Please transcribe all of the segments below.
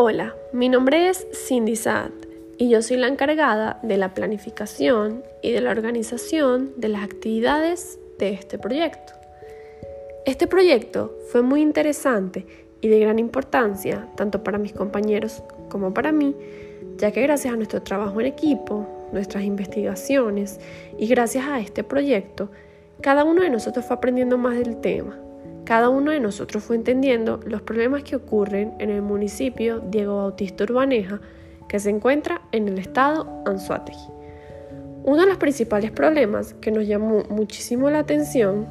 Hola, mi nombre es Cindy Saad y yo soy la encargada de la planificación y de la organización de las actividades de este proyecto. Este proyecto fue muy interesante y de gran importancia tanto para mis compañeros como para mí, ya que gracias a nuestro trabajo en equipo, nuestras investigaciones y gracias a este proyecto, cada uno de nosotros fue aprendiendo más del tema cada uno de nosotros fue entendiendo los problemas que ocurren en el municipio Diego Bautista Urbaneja, que se encuentra en el estado Anzuategui. Uno de los principales problemas que nos llamó muchísimo la atención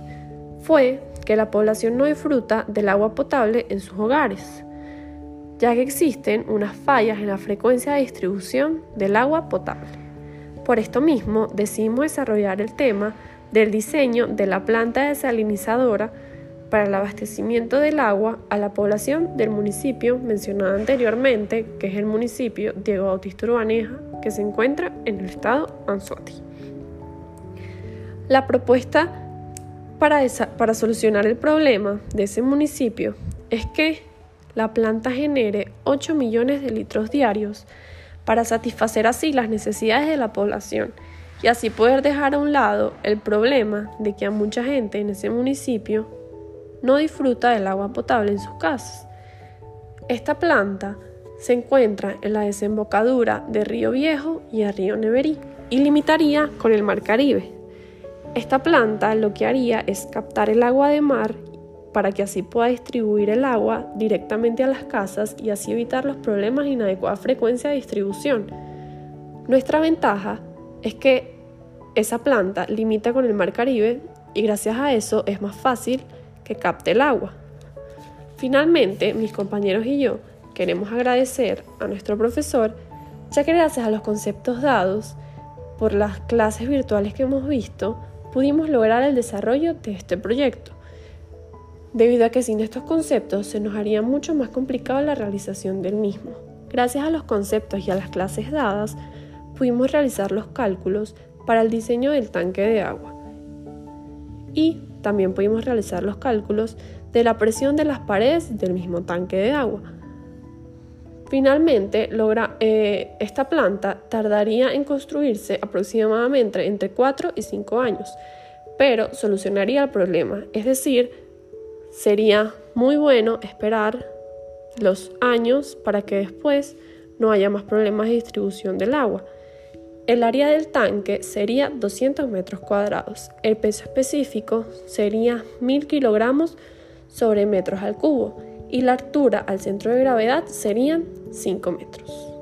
fue que la población no disfruta del agua potable en sus hogares, ya que existen unas fallas en la frecuencia de distribución del agua potable. Por esto mismo decidimos desarrollar el tema del diseño de la planta desalinizadora para el abastecimiento del agua a la población del municipio mencionado anteriormente, que es el municipio Diego Bautista Urbaneja, que se encuentra en el estado Anzuati. La propuesta para, para solucionar el problema de ese municipio es que la planta genere 8 millones de litros diarios para satisfacer así las necesidades de la población y así poder dejar a un lado el problema de que a mucha gente en ese municipio no disfruta del agua potable en sus casas. Esta planta se encuentra en la desembocadura de Río Viejo y Río Neverí y limitaría con el Mar Caribe. Esta planta lo que haría es captar el agua de mar para que así pueda distribuir el agua directamente a las casas y así evitar los problemas de inadecuada frecuencia de distribución. Nuestra ventaja es que esa planta limita con el Mar Caribe y gracias a eso es más fácil que capte el agua. Finalmente, mis compañeros y yo queremos agradecer a nuestro profesor, ya que gracias a los conceptos dados por las clases virtuales que hemos visto, pudimos lograr el desarrollo de este proyecto, debido a que sin estos conceptos se nos haría mucho más complicado la realización del mismo. Gracias a los conceptos y a las clases dadas, pudimos realizar los cálculos para el diseño del tanque de agua. Y también pudimos realizar los cálculos de la presión de las paredes del mismo tanque de agua. Finalmente, logra, eh, esta planta tardaría en construirse aproximadamente entre 4 y 5 años, pero solucionaría el problema, es decir, sería muy bueno esperar los años para que después no haya más problemas de distribución del agua. El área del tanque sería 200 metros cuadrados. El peso específico sería 1000 kilogramos sobre metros al cubo y la altura al centro de gravedad serían 5 metros.